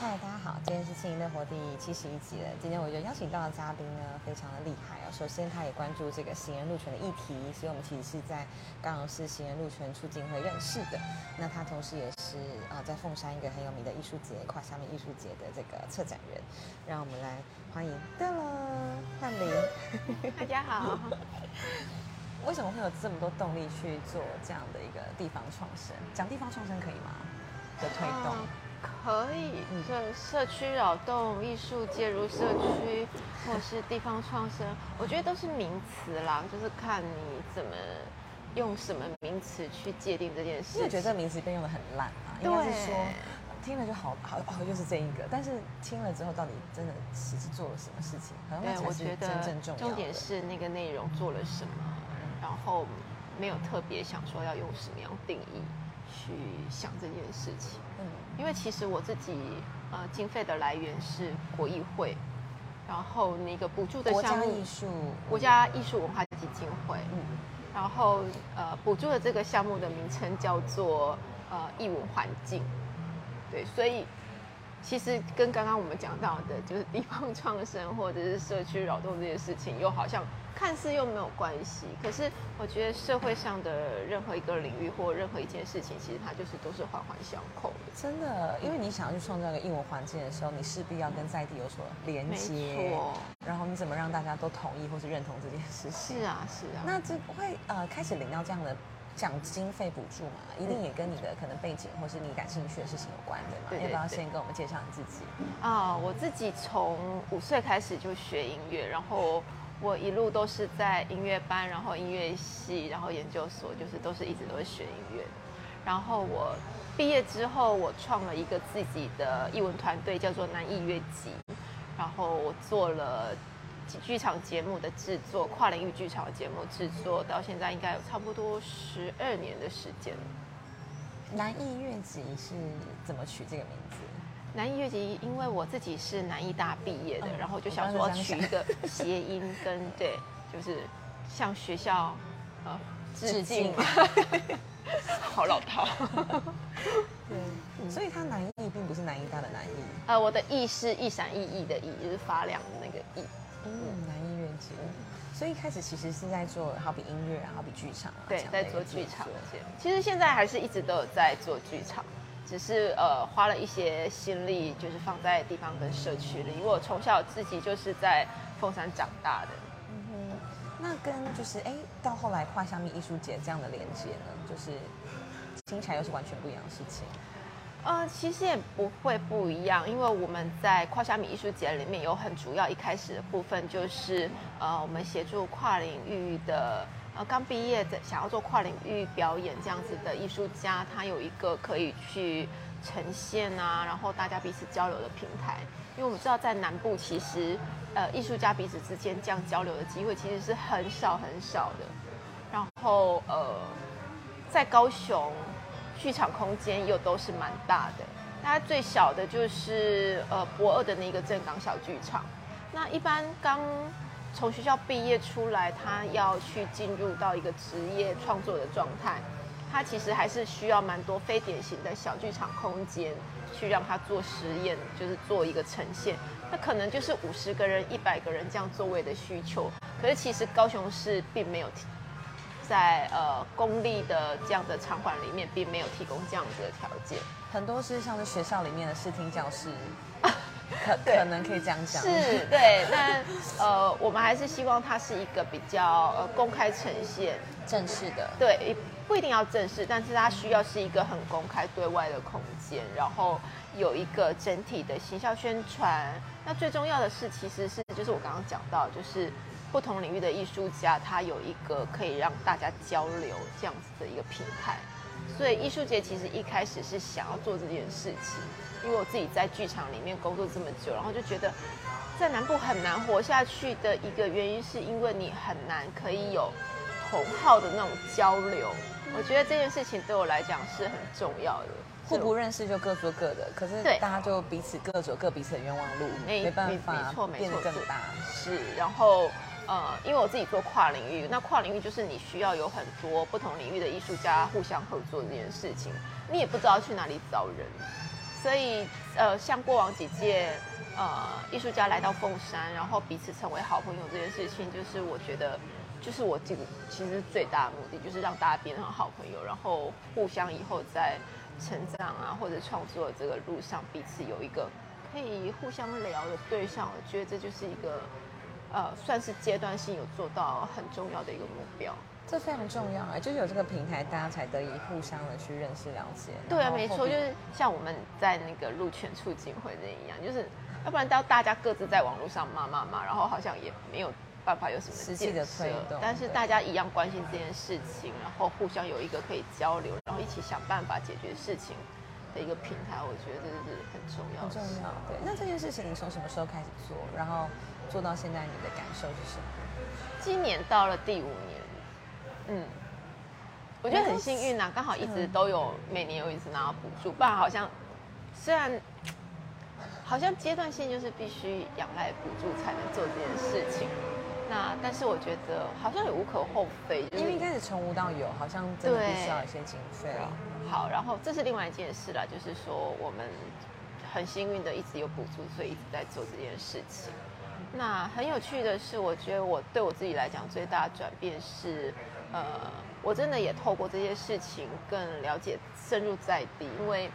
嗨，大家好，今天是《轻盈乐活》第七十一集了。今天我就邀请到的嘉宾呢，非常的厉害哦。首先，他也关注这个行人路权的议题，所以我们其实是在高雄市行人路权促进会认识的。那他同时也是啊，在凤山一个很有名的艺术节——跨下面艺术节的这个策展人。让我们来欢迎的了，翰林。大家好。为什么会有这么多动力去做这样的一个地方创生？讲地方创生可以吗？的推动。可以，就社区扰动、艺术介入社区，或是地方创生，我觉得都是名词啦，就是看你怎么用什么名词去界定这件事。我觉得这名词被用的很烂啊，应该是说听了就好好好，就是这一个，但是听了之后到底真的实际做了什么事情？对，我觉得真正重点是那个内容做了什么，然后没有特别想说要用什么样定义。去想这件事情，嗯，因为其实我自己呃经费的来源是国艺会，然后那个补助的项目，国家艺术国家艺术文化基金会，嗯，然后呃补助的这个项目的名称叫做呃艺文环境，对，所以其实跟刚刚我们讲到的，就是地方创生或者是社区扰动这些事情，又好像。看似又没有关系，可是我觉得社会上的任何一个领域或任何一件事情，其实它就是都是环环相扣的。真的，因为你想要去创造一个英文环境的时候，你势必要跟在地有所连接。然后你怎么让大家都同意或是认同这件事情？是啊，是啊。那这会呃开始领到这样的奖金费补助嘛？一定也跟你的可能背景或是你感兴趣的事情有关的嘛？要不要先跟我们介绍你自己？啊，我自己从五岁开始就学音乐，然后。我一路都是在音乐班，然后音乐系，然后研究所，就是都是一直都是学音乐。然后我毕业之后，我创了一个自己的艺文团队，叫做南艺乐集。然后我做了剧场节目的制作，跨领域剧场节目制作，到现在应该有差不多十二年的时间。南艺乐集是怎么取这个名字？南艺乐集，因为我自己是南艺大毕业的，然后就想说取一个谐音，跟对，就是向学校呃致敬，好老套。对，所以它南艺并不是南艺大的南艺。呃，我的艺是一闪一熠的熠，就是发亮的那个熠。嗯，南艺乐节。所以一开始其实是在做好比音乐，好比剧场啊，对，在做剧场。其实现在还是一直都有在做剧场。只是呃花了一些心力，就是放在地方跟社区里。因为我从小自己就是在凤山长大的。嗯哼，那跟就是哎，到后来跨乡民艺术节这样的连接呢，就是听起来又是完全不一样的事情。呃，其实也不会不一样，因为我们在跨虾米艺术节里面有很主要一开始的部分，就是呃我们协助跨领域的。呃，刚毕业的想要做跨领域表演这样子的艺术家，他有一个可以去呈现啊，然后大家彼此交流的平台。因为我们知道在南部，其实呃艺术家彼此之间这样交流的机会其实是很少很少的。然后呃，在高雄剧场空间又都是蛮大的，大家最小的就是呃博二的那个正港小剧场。那一般刚从学校毕业出来，他要去进入到一个职业创作的状态，他其实还是需要蛮多非典型的小剧场空间，去让他做实验，就是做一个呈现。那可能就是五十个人、一百个人这样座位的需求。可是其实高雄市并没有在呃公立的这样的场馆里面，并没有提供这样子的条件。很多是像是学校里面的视听教室。可可能可以这样讲，是对。那呃，我们还是希望它是一个比较呃公开呈现、正式的。对，不一定要正式，但是它需要是一个很公开对外的空间，然后有一个整体的行销宣传。那最重要的是，其实是就是我刚刚讲到，就是不同领域的艺术家，他有一个可以让大家交流这样子的一个平台。所以艺术节其实一开始是想要做这件事情。因为我自己在剧场里面工作这么久，然后就觉得在南部很难活下去的一个原因，是因为你很难可以有同好的那种交流。我觉得这件事情对我来讲是很重要的。互不认识就各做各的，可是大家就彼此各走各彼此的冤枉路，没办法，没错，变得更大。是，然后呃，因为我自己做跨领域，那跨领域就是你需要有很多不同领域的艺术家互相合作这件事情，你也不知道去哪里找人。所以呃，像过往几届呃艺术家来到凤山，然后彼此成为好朋友这件事情，就是我觉得，就是我这个其实最大的目的，就是让大家变成好朋友，然后互相以后在成长啊或者创作这个路上，彼此有一个可以互相聊的对象。我觉得这就是一个呃，算是阶段性有做到很重要的一个目标。这非常重要啊，就是有这个平台，大家才得以互相的去认识、了解。对啊，没错，就是像我们在那个路权促进会那一样，就是要不然到大家各自在网络上骂骂骂，然后好像也没有办法有什么实际的推动。但是大家一样关心这件事情，然后互相有一个可以交流，然后一起想办法解决事情的一个平台，我觉得这是很重要。很重要，对。那这件事情你从什么时候开始做？然后做到现在，你的感受是什么？今年到了第五年。嗯，我觉得很幸运呐，刚好一直都有每年有一次拿到补助，不然好像虽然 好像阶段性就是必须仰赖补助才能做这件事情，那但是我觉得好像也无可厚非，因为一开始从无到有，好像真的必须要一些经费。好，然后这是另外一件事了，就是说我们很幸运的一直有补助，所以一直在做这件事情。那很有趣的是，我觉得我对我自己来讲最大的转变是。呃，我真的也透过这些事情更了解深入在地，因为，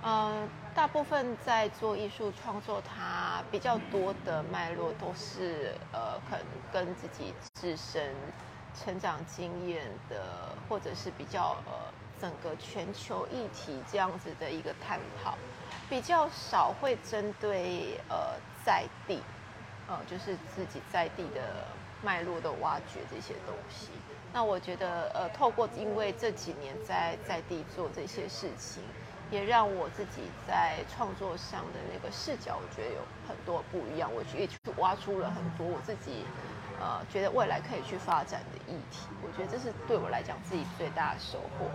呃，大部分在做艺术创作，它比较多的脉络都是呃，可能跟自己自身成长经验的，或者是比较呃整个全球议题这样子的一个探讨，比较少会针对呃在地，呃，就是自己在地的脉络的挖掘这些东西。那我觉得，呃，透过因为这几年在在地做这些事情，也让我自己在创作上的那个视角，我觉得有很多不一样。我去也去挖出了很多我自己，呃，觉得未来可以去发展的议题。我觉得这是对我来讲自己最大的收获。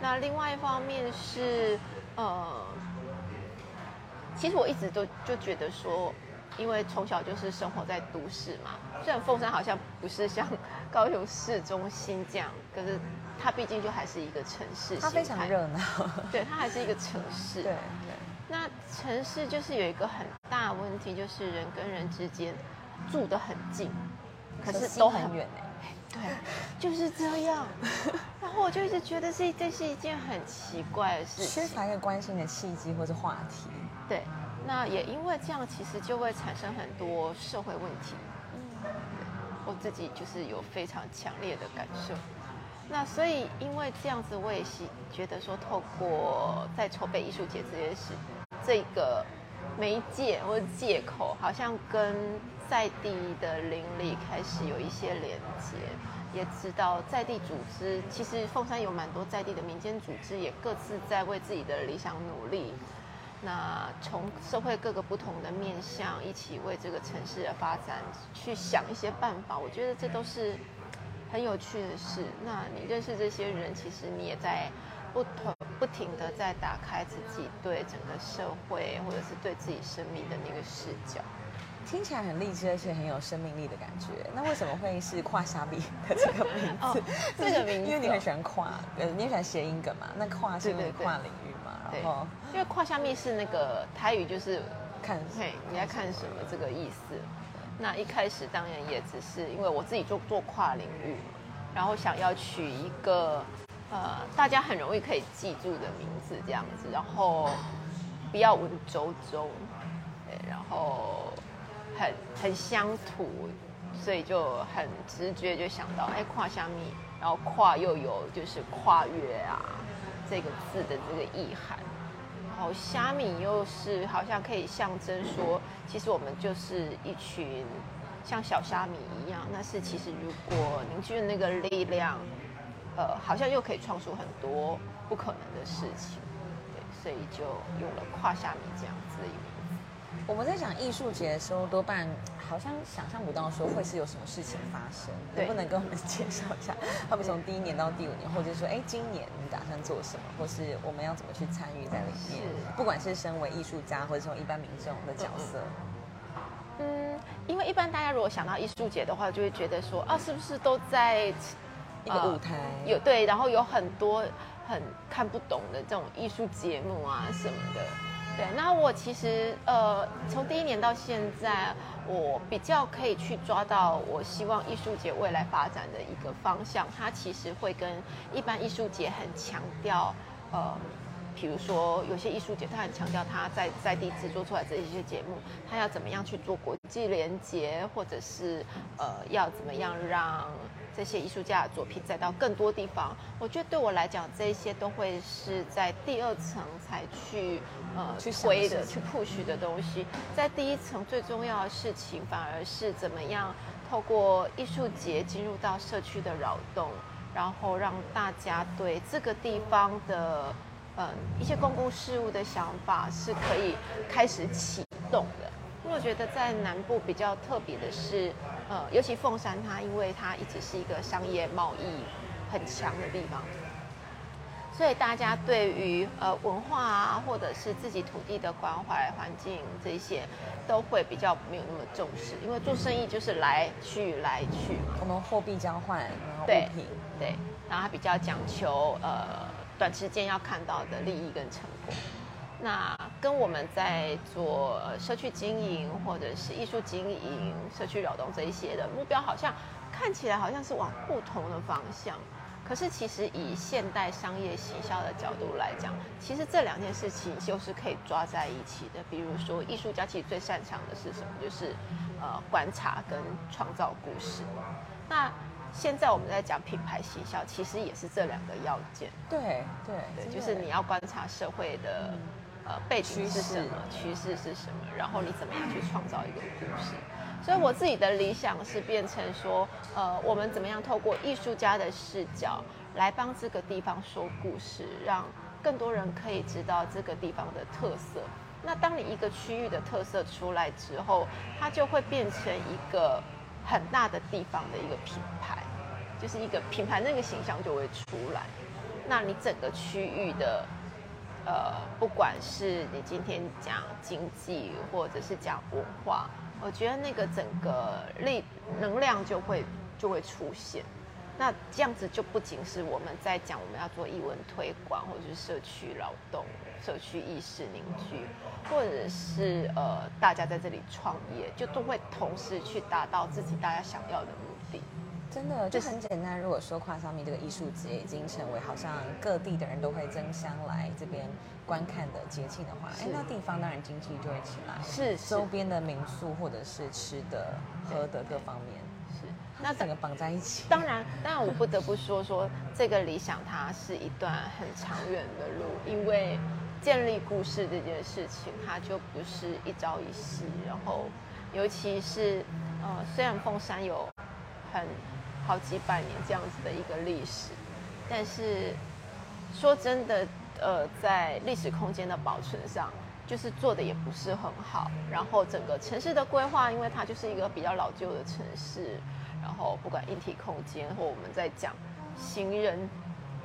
那另外一方面是，呃，其实我一直都就觉得说。因为从小就是生活在都市嘛，虽然凤山好像不是像高雄市中心这样，可是它毕竟就还是一个城市。它非常热闹。对，它还是一个城市。对对。那城市就是有一个很大的问题，就是人跟人之间住得很近，可是都很远哎。对，就是这样。然后我就一直觉得是这是一件很奇怪的事情，缺乏一个关心的契机或者话题。对。那也因为这样，其实就会产生很多社会问题。嗯，我自己就是有非常强烈的感受。那所以因为这样子，我也是觉得说，透过在筹备艺术节这件事，这个媒介或者借口，好像跟在地的邻里开始有一些连接，也知道在地组织，其实凤山有蛮多在地的民间组织，也各自在为自己的理想努力。那从社会各个不同的面向，一起为这个城市的发展去想一些办法，我觉得这都是很有趣的事。那你认识这些人，其实你也在不同不停的在打开自己对整个社会或者是对自己生命的那个视角。听起来很励志，而且很有生命力的感觉。那为什么会是跨沙比的这个名字？这个名字，因为你很喜欢跨，呃，你喜欢谐音梗嘛？那跨是因为跨领后，因为胯下蜜是那个台语，就是看嘿你在看什么这个意思。那一开始当然也只是因为我自己做做跨领域，然后想要取一个呃大家很容易可以记住的名字这样子，然后不要文绉绉，对，然后。很很乡土，所以就很直觉就想到，哎，胯下蜜，然后跨又有就是跨越啊这个字的这个意涵，然后虾米又是好像可以象征说，其实我们就是一群像小虾米一样，但是其实如果凝聚的那个力量，呃，好像又可以创出很多不可能的事情，对，所以就用了跨虾米这样子的一个。我们在讲艺术节的时候，多半好像想象不到说会是有什么事情发生。能不能跟我们 介绍一下？他们从第一年到第五年，或者说，哎，今年你打算做什么，或是我们要怎么去参与在里面？不管是身为艺术家，或者说一般民众的角色。嗯，因为一般大家如果想到艺术节的话，就会觉得说，啊，是不是都在一个舞台？有对，然后有很多很看不懂的这种艺术节目啊什么的。对，那我其实呃，从第一年到现在，我比较可以去抓到我希望艺术节未来发展的一个方向。它其实会跟一般艺术节很强调，呃，比如说有些艺术节，他很强调他在在地制作出来这一些节目，他要怎么样去做国际连接，或者是呃要怎么样让。这些艺术家的作品再到更多地方，我觉得对我来讲，这些都会是在第二层才去呃去推的、去 push 的东西。在第一层最重要的事情，反而是怎么样透过艺术节进入到社区的扰动，然后让大家对这个地方的嗯一些公共事务的想法是可以开始启动的。因为我觉得在南部比较特别的是。呃，尤其凤山，它因为它一直是一个商业贸易很强的地方，所以大家对于呃文化啊，或者是自己土地的关怀、环境这些，都会比较没有那么重视。因为做生意就是来去来去嘛，我们货币交换，然后物品，对，然后它比较讲求呃短时间要看到的利益跟成果。那跟我们在做社区经营或者是艺术经营、社区扰动这一些的目标，好像看起来好像是往不同的方向。可是其实以现代商业行销的角度来讲，其实这两件事情就是可以抓在一起的。比如说，艺术家其实最擅长的是什么？就是呃观察跟创造故事。那现在我们在讲品牌行销，其实也是这两个要件。对对对，就是你要观察社会的。呃，背景是什么？趋势是什么？然后你怎么样去创造一个故事？所以我自己的理想是变成说，呃，我们怎么样透过艺术家的视角来帮这个地方说故事，让更多人可以知道这个地方的特色。那当你一个区域的特色出来之后，它就会变成一个很大的地方的一个品牌，就是一个品牌那个形象就会出来。那你整个区域的。呃，不管是你今天讲经济，或者是讲文化，我觉得那个整个力能量就会就会出现。那这样子就不仅是我们在讲我们要做译文推广，或者是社区劳动、社区意识凝聚，或者是呃大家在这里创业，就都会同时去达到自己大家想要的目的。真的就很简单。如果说跨上面这个艺术节已经成为好像各地的人都会争相来这边观看的节庆的话，哎，那地方当然经济就会起来，是周边的民宿或者是吃的、喝的各方面，是那整个绑在一起。当然，当然我不得不说说这个理想，它是一段很长远的路，因为建立故事这件事情，它就不是一朝一夕。然后，尤其是呃，虽然凤山有很好几百年这样子的一个历史，但是说真的，呃，在历史空间的保存上，就是做的也不是很好。然后整个城市的规划，因为它就是一个比较老旧的城市，然后不管硬体空间或我们在讲行人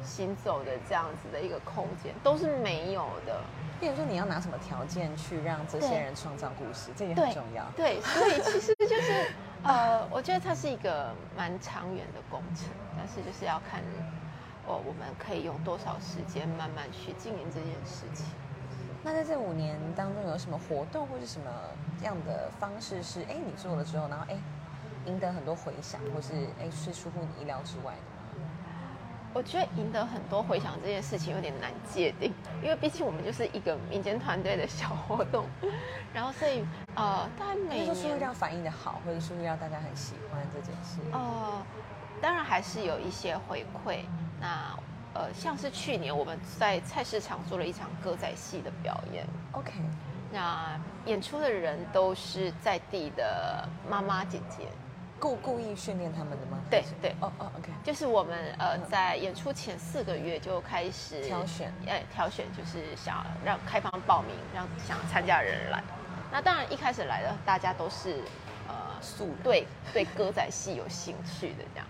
行走的这样子的一个空间，都是没有的。比如说，你要拿什么条件去让这些人创造故事，这也很重要。对，所以其实就是。呃，我觉得它是一个蛮长远的工程，但是就是要看，哦，我们可以用多少时间慢慢去经营这件事情。那在这五年当中，有什么活动或是什么样的方式是，哎，你做了之后，然后哎，赢得很多回响，或是哎是出乎你意料之外的？我觉得赢得很多回响这件事情有点难界定，因为毕竟我们就是一个民间团队的小活动，然后所以呃，大概每年说要反应的好，或者说要大家很喜欢这件事。呃，当然还是有一些回馈。那呃，像是去年我们在菜市场做了一场歌仔戏的表演，OK，那演出的人都是在地的妈妈姐姐。故故意训练他们的吗？对对，哦哦，OK，就是我们呃在演出前四个月就开始挑选，哎，挑选就是想让开放报名，让想参加的人来。那当然一开始来的大家都是呃素对对歌仔戏有兴趣的这样，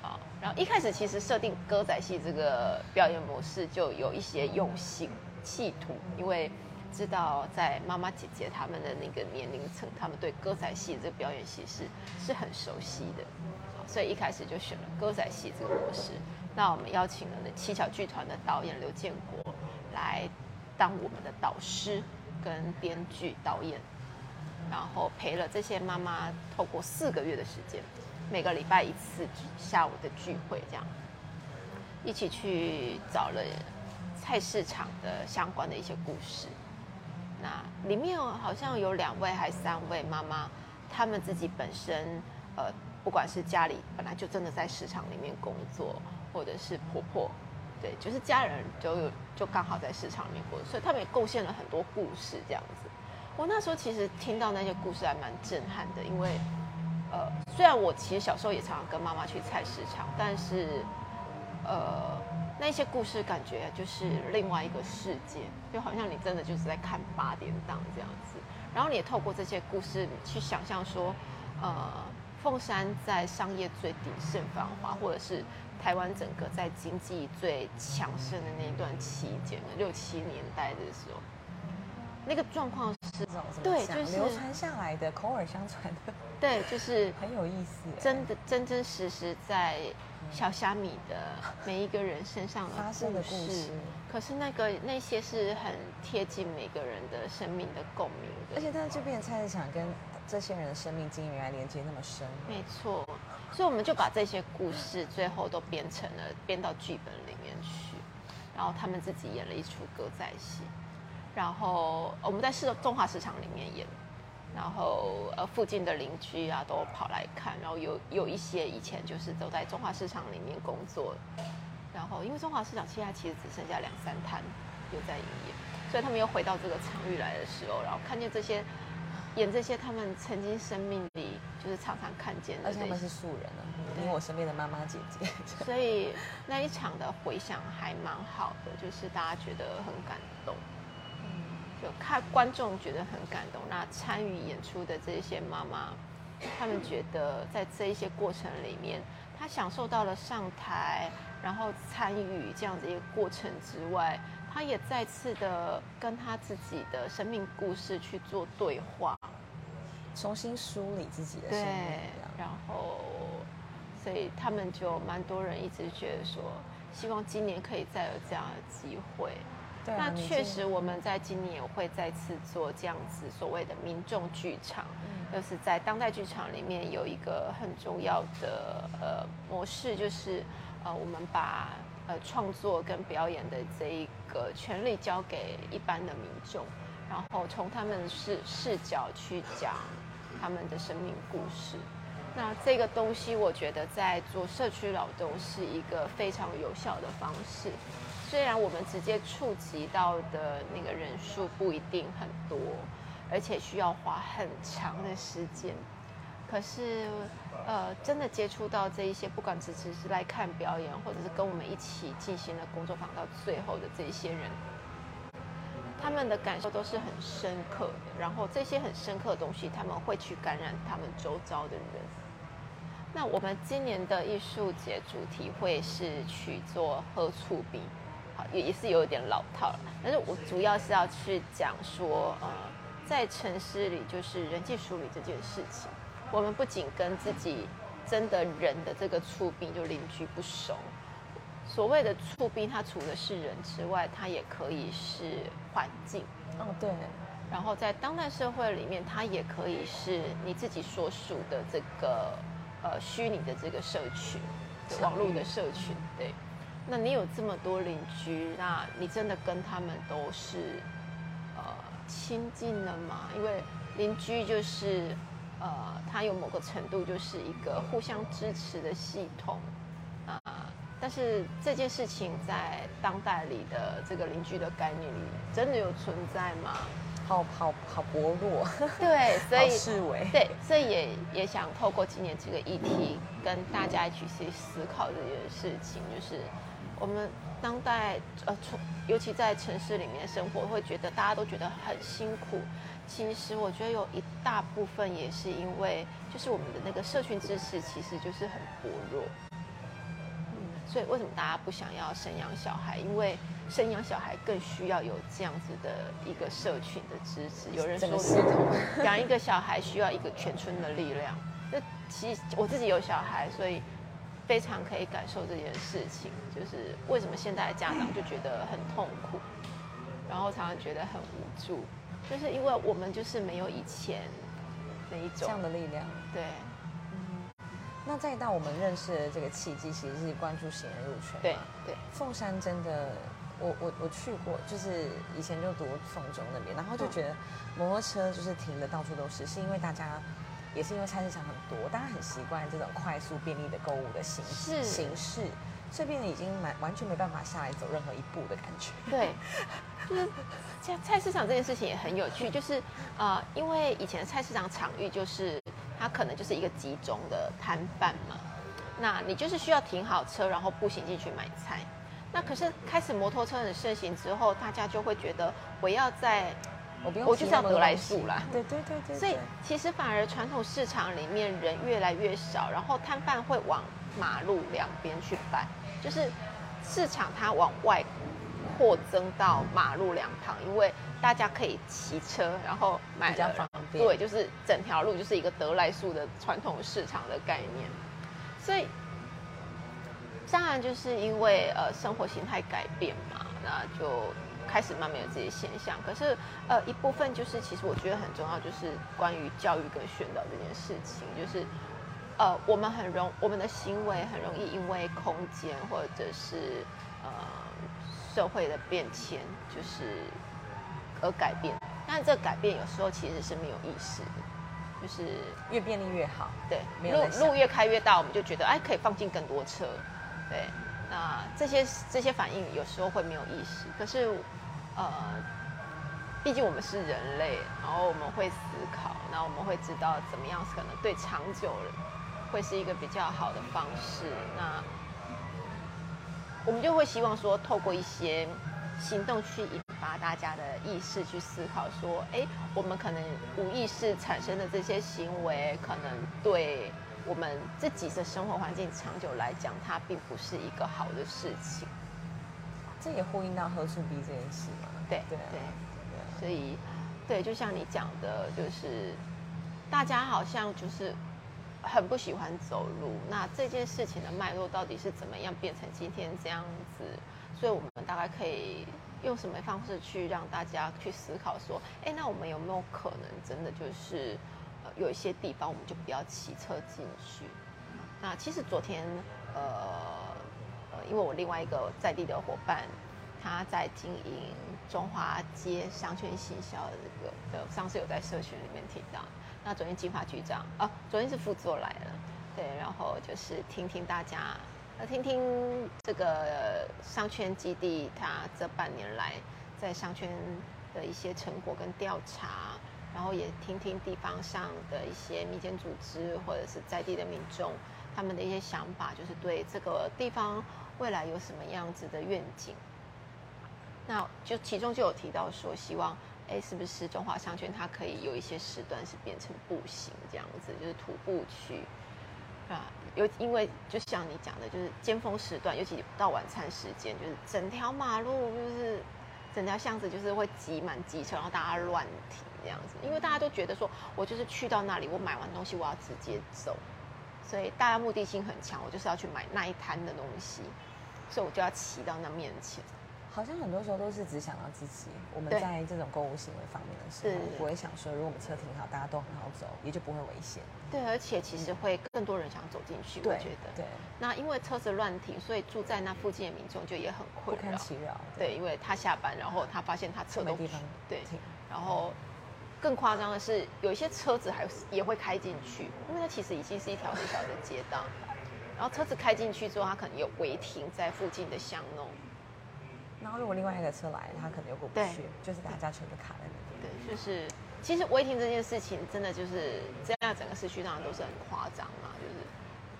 好，然后一开始其实设定歌仔戏这个表演模式就有一些用心企图，因为。知道在妈妈姐姐他们的那个年龄层，他们对歌仔戏这个表演形式是很熟悉的，所以一开始就选了歌仔戏这个模式。那我们邀请了那七巧剧团的导演刘建国来当我们的导师，跟编剧、导演，然后陪了这些妈妈，透过四个月的时间，每个礼拜一次下午的聚会，这样一起去找了菜市场的相关的一些故事。里面好像有两位还三位妈妈，她们自己本身呃，不管是家里本来就真的在市场里面工作，或者是婆婆。对，就是家人就有就刚好在市场里面过，所以他们也贡献了很多故事这样子。我那时候其实听到那些故事还蛮震撼的，因为呃，虽然我其实小时候也常常跟妈妈去菜市场，但是呃，那些故事感觉就是另外一个世界，就好像你真的就是在看八点档这样子。然后你也透过这些故事去想象说，呃，凤山在商业最鼎盛繁华，或者是。台湾整个在经济最强盛的那一段期间，六七年代的时候，那个状况是，对，就是流传下来的，口耳相传的，对，就是很有意思，真的真真实实在小虾米的每一个人身上发生的故事。可是那个那些是很贴近每个人的生命的共鸣的，而且在这边菜市场跟这些人的生命经历原来连接那么深，没错。所以我们就把这些故事最后都编成了编到剧本里面去，然后他们自己演了一出歌仔戏，然后我们在市中华市场里面演，然后呃附近的邻居啊都跑来看，然后有有一些以前就是都在中华市场里面工作，然后因为中华市场现在其实只剩下两三摊有在营业，所以他们又回到这个场域来的时候，然后看见这些。演这些他们曾经生命里就是常常看见的，而且他们是素人啊，因为我身边的妈妈姐姐，所以那一场的回响还蛮好的，就是大家觉得很感动，就看观众觉得很感动，那参与演出的这些妈妈，他们觉得在这一些过程里面，她享受到了上台，然后参与这样子一个过程之外。她也再次的跟她自己的生命故事去做对话，重新梳理自己的生命。然后，所以他们就蛮多人一直觉得说，希望今年可以再有这样的机会。那确实，我们在今年也会再次做这样子所谓的民众剧场，就是在当代剧场里面有一个很重要的呃模式，就是呃我们把。呃，创作跟表演的这一个权利交给一般的民众，然后从他们视视角去讲他们的生命故事。那这个东西，我觉得在做社区劳动是一个非常有效的方式。虽然我们直接触及到的那个人数不一定很多，而且需要花很长的时间。可是，呃，真的接触到这一些，不管只只是来看表演，或者是跟我们一起进行了工作坊到最后的这一些人，他们的感受都是很深刻的。然后这些很深刻的东西，他们会去感染他们周遭的人。那我们今年的艺术节主题会是去做喝醋饼，好，也也是有一点老套了。但是我主要是要去讲说，呃，在城市里就是人际梳理这件事情。我们不仅跟自己真的人的这个触病就邻居不熟，所谓的触病，它除了是人之外，它也可以是环境。哦，对。然后在当代社会里面，它也可以是你自己所属的这个呃虚拟的这个社群，网络的社群。对。那你有这么多邻居，那你真的跟他们都是呃亲近了吗？因为邻居就是。呃，他有某个程度就是一个互相支持的系统啊，但是这件事情在当代里的这个邻居的概念里，真的有存在吗？好好好薄弱，对，所以视为对，所以也也想透过今年这个议题，跟大家一起去思考这件事情，就是我们当代呃，尤其在城市里面生活，会觉得大家都觉得很辛苦。其实我觉得有一大部分也是因为，就是我们的那个社群支持其实就是很薄弱，嗯，所以为什么大家不想要生养小孩？因为生养小孩更需要有这样子的一个社群的支持。有人说，养一个小孩需要一个全村的力量。那其实我自己有小孩，所以非常可以感受这件事情。就是为什么现在的家长就觉得很痛苦，然后常常觉得很无助。就是因为我们就是没有以前那一种这样的力量。对嗯那再到我们认识的这个契机，其实是关注行人入圈。对对，凤山真的，我我我去过，就是以前就读凤中那边，然后就觉得摩托车就是停的到处都是，是因为大家也是因为菜市场很多，大家很习惯这种快速便利的购物的形式形式，所以变得已经蛮完全没办法下来走任何一步的感觉。对，就是像菜市场这件事情也很有趣，就是呃，因为以前的菜市场场域就是它可能就是一个集中的摊贩嘛，那你就是需要停好车，然后步行进去买菜。那可是开始摩托车很盛行之后，大家就会觉得我要在，我不用我就是要得来东西。速啦。对对对对，所以其实反而传统市场里面人越来越少，然后摊贩会往马路两边去摆，就是市场它往外扩增到马路两旁，因为大家可以骑车，然后买比较方便。对，就是整条路就是一个得来速的传统市场的概念，所以当然就是因为呃生活形态改变嘛，那就开始慢慢有这些现象。可是呃一部分就是其实我觉得很重要，就是关于教育跟宣导这件事情，就是呃我们很容我们的行为很容易因为空间或者是呃社会的变迁，就是而改变。但这改变有时候其实是没有意识的，就是越便利越好。对，没有路路越开越大，我们就觉得哎可以放进更多车，对，那这些这些反应有时候会没有意识，可是呃，毕竟我们是人类，然后我们会思考，那我们会知道怎么样可能对长久会是一个比较好的方式，那我们就会希望说透过一些行动去引发大家的意识去思考，说，哎，我们可能无意识产生的这些行为，可能对我们自己的生活环境长久来讲，它并不是一个好的事情。这也呼应到喝醋逼这件事嘛。对对啊对，所以，对，就像你讲的，就是大家好像就是很不喜欢走路。那这件事情的脉络到底是怎么样变成今天这样子？所以我们大概可以用什么方式去让大家去思考说，哎，那我们有没有可能真的就是呃有一些地方我们就不要骑车进去？那其实昨天呃呃，因为我另外一个在地的伙伴，他在经营中华街商圈行销的这个的，上次有在社群里面提到。那昨天金发局长啊，昨天是副座来了，对，然后就是听听大家，呃，听听这个商圈基地它这半年来在商圈的一些成果跟调查，然后也听听地方上的一些民间组织或者是在地的民众他们的一些想法，就是对这个地方未来有什么样子的愿景。那就其中就有提到说，希望哎，是不是中华商圈它可以有一些时段是变成步行这样子，就是徒步区啊。有因为就像你讲的，就是尖峰时段，尤其到晚餐时间，就是整条马路就是整条巷子就是会挤满机车，然后大家乱停这样子，因为大家都觉得说我就是去到那里，我买完东西我要直接走，所以大家目的性很强，我就是要去买那一摊的东西，所以我就要骑到那面前。好像很多时候都是只想到自己。我们在这种购物行为方面的时候是，不会想说，如果我们车停好，大家都很好走，也就不会危险。对，而且其实会更多人想走进去，我觉得。对，那因为车子乱停，所以住在那附近的民众就也很困扰。堪其扰。对，因为他下班，然后他发现他车都没地方对，停。然后更夸张的是，有一些车子还也会开进去，因为它其实已经是一条很小的街道。然后车子开进去之后，它可能有违停在附近的巷弄。然后如果另外一个车来，他可能又过不去，就是大家全部卡在那边。对，就是其实违停这件事情，真的就是这样，整个市区当然都是很夸张嘛，就是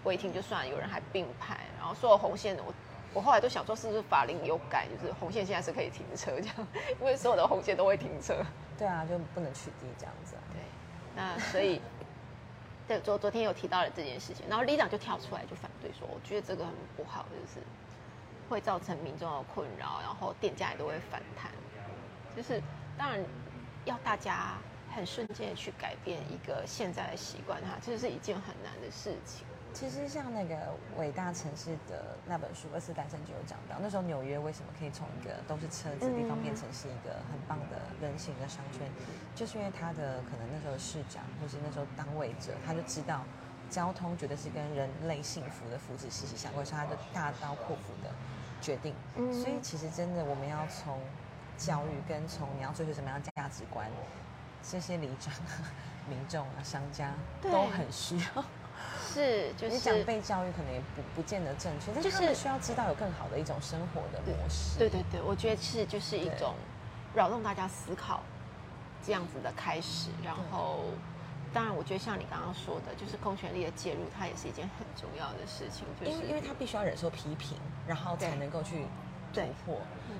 违停就算，有人还并排，然后所有红线，我我后来都想说，是不是法令有改，就是红线现在是可以停车这样，因为所有的红线都会停车。对啊，就不能取缔这样子啊。对，那所以，对昨昨天有提到了这件事情，然后里长就跳出来就反对说，我觉得这个很不好，就是会造成民众的困扰，然后店家也都会反弹。就是当然要大家很瞬间的去改变一个现在的习惯，哈，这是一件很难的事情。其实像那个伟大城市的那本书《二次诞生》就有讲到，那时候纽约为什么可以从一个都是车子的地方变成是一个很棒的人行的商圈，就是因为他的可能那时候市长或是那时候当位者，他就知道交通绝对是跟人类幸福的福祉息息相关，所以他就大刀阔斧的决定。所以其实真的我们要从教育跟从你要追求什么样的价值观，这些里长啊、民众啊、商家都很需要。是，就是你讲被教育可能也不不见得正确，但是他们需要知道有更好的一种生活的模式。对对对，我觉得是就是一种扰动大家思考这样子的开始。然后，当然，我觉得像你刚刚说的，就是公权力的介入，它也是一件很重要的事情。就是因为因为他必须要忍受批评，然后才能够去突破。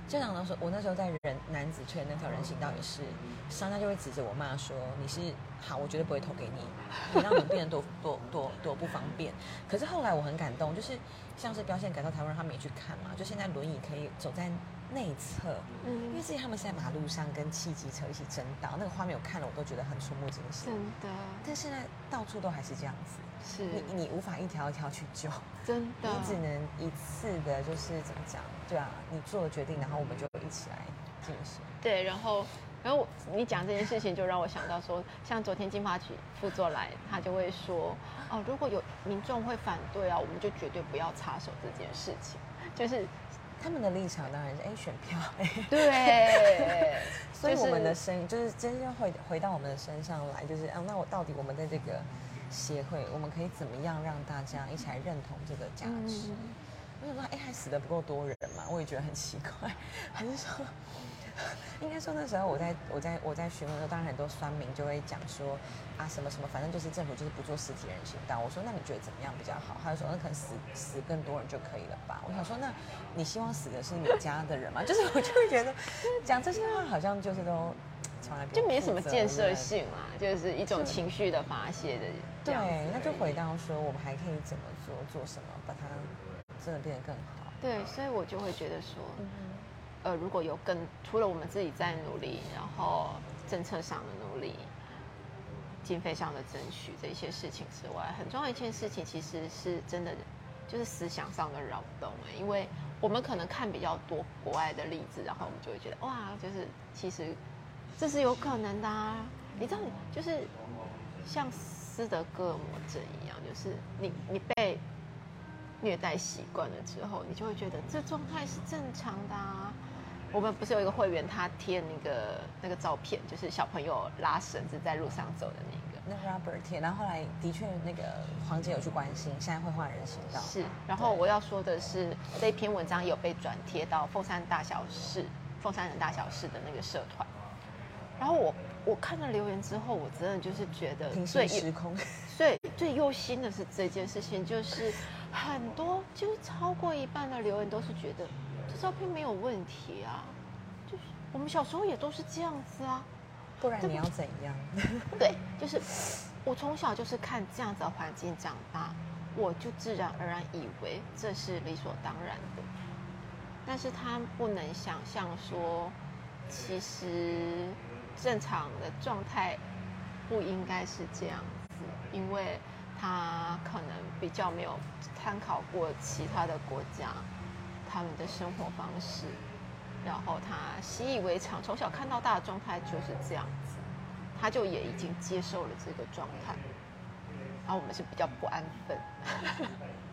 家长那时候，我那时候在人男子圈那条人行道也是，商家就会指着我骂说：“你是好，我绝对不会投给你，你让我们变得多多多多不方便。”可是后来我很感动，就是像是标线改造台湾，他们也去看嘛，就现在轮椅可以走在内侧，嗯，因为之前他们是在马路上跟汽机车一起争道，那个画面我看了我都觉得很触目惊心，真的。但现在到处都还是这样子，是你你无法一条一条去救，真的，你只能一次的，就是怎么讲？对啊，你做了决定，然后我们就一起来进行。对，然后然后你讲这件事情，就让我想到说，像昨天金发局副座来，他就会说，哦，如果有民众会反对啊，我们就绝对不要插手这件事情，就是。他们的立场当然是哎选票，对，所以我们的声音就是真正回回到我们的身上来，就是啊，那我到底我们在这个协会，我们可以怎么样让大家一起来认同这个价值？我想说，哎，还死的不够多人嘛？我也觉得很奇怪，还是说？应该说那时候我在我在我在询问的时候，当然很多酸民就会讲说啊什么什么，反正就是政府就是不做实体人行道。我说那你觉得怎么样比较好？他就说那可能死死更多人就可以了吧。我想说那你希望死的是你家的人吗？就是我就会觉得讲这些话好像就是都从来就没什么建设性啊，就是一种情绪的发泄的。对，那就回到说我们还可以怎么做做什么，把它真的变得更好。对，所以我就会觉得说。呃，如果有更除了我们自己在努力，然后政策上的努力、经费上的争取这些事情之外，很重要一件事情，其实是真的就是思想上的扰动。因为我们可能看比较多国外的例子，然后我们就会觉得哇，就是其实这是有可能的。啊。你知道，就是像斯德哥尔摩症一样，就是你你被虐待习惯了之后，你就会觉得这状态是正常的啊。我们不是有一个会员，他贴那个那个照片，就是小朋友拉绳子在路上走的那个。那 Robert 贴，然后后来的确那个黄姐有去关心，现在会换人行道。是，然后我要说的是，这一篇文章有被转贴到凤山大小事、凤山人大小事的那个社团。然后我我看了留言之后，我真的就是觉得最时空，最最忧心的是这件事情，就是很多就是超过一半的留言都是觉得这。照片没有问题啊，就是我们小时候也都是这样子啊，不然你要怎样？对，就是我从小就是看这样子的环境长大，我就自然而然以为这是理所当然的。但是他不能想象说，其实正常的状态不应该是这样子，因为他可能比较没有参考过其他的国家。他们的生活方式，然后他习以为常，从小看到大的状态就是这样子，他就也已经接受了这个状态，然后我们是比较不安分。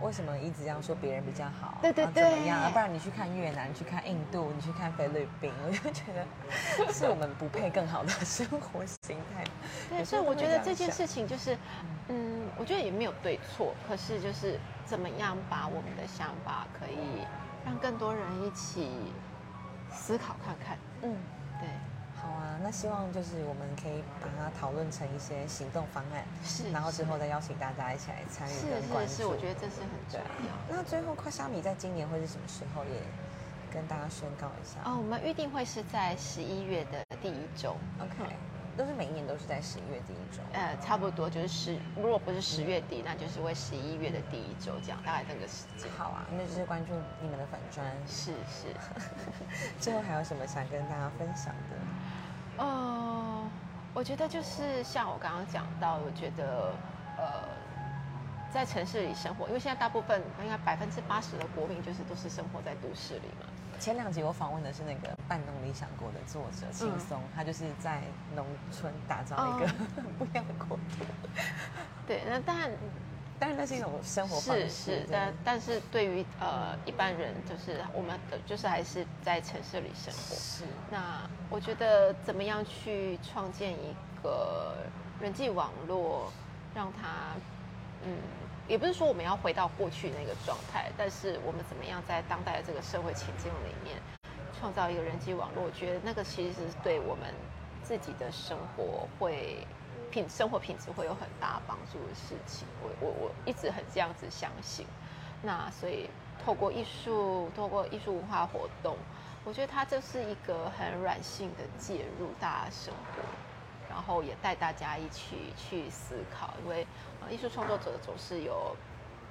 为什么一直这样说别人比较好？对对对，怎么样？不然你去看越南，去看印度，你去看菲律宾，我就觉得是我们不配更好的生活形态。对，所以我觉得这件事情就是，嗯，我觉得也没有对错，可是就是怎么样把我们的想法可以让更多人一起思考看看。嗯，对。好啊，那希望就是我们可以把它讨论成一些行动方案，是，然后之后再邀请大家一起来参与跟关注。是是是，我觉得这是很重要。那最后，快虾米在今年会是什么时候？也跟大家宣告一下。哦，我们预定会是在十一月的第一周。OK，都是每一年都是在十一月第一周。呃，差不多就是十，如果不是十月底，那就是会十一月的第一周这样，大概这个时间。好啊，那就是关注你们的粉砖。是是。最后还有什么想跟大家分享的？哦，我觉得就是像我刚刚讲到，我觉得呃，在城市里生活，因为现在大部分应该百分之八十的国民就是都是生活在都市里嘛。前两集我访问的是那个《半农理想国》的作者轻松，他就是在农村打造一个 不一样的国度。对，那但但是那是一种生活方式。是是，但但是对于呃一般人，就是我们的就是还是在城市里生活。是。那我觉得怎么样去创建一个人际网络，让它嗯。也不是说我们要回到过去那个状态，但是我们怎么样在当代的这个社会情境里面创造一个人际网络？我觉得那个其实是对我们自己的生活会品生活品质会有很大帮助的事情。我我我一直很这样子相信。那所以透过艺术，透过艺术文化活动，我觉得它就是一个很软性的介入大家生活。然后也带大家一起去思考，因为，艺术创作者总是有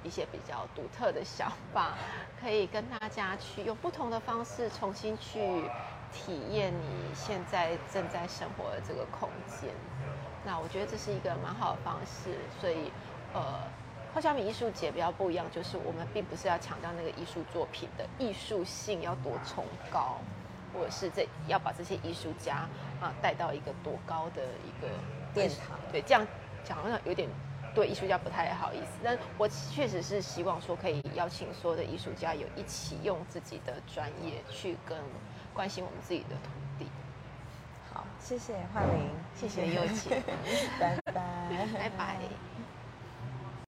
一些比较独特的想法，可以跟大家去用不同的方式重新去体验你现在正在生活的这个空间。那我觉得这是一个蛮好的方式。所以，呃，花小米艺术节比较不一样，就是我们并不是要强调那个艺术作品的艺术性要多崇高。或者是这要把这些艺术家啊带到一个多高的一个殿堂？对，这样讲好像有点对艺术家不太好意思。但我确实是希望说可以邀请所有的艺术家有一起用自己的专业去跟关心我们自己的土地。好，谢谢焕玲，谢谢佑琪，拜拜，拜拜。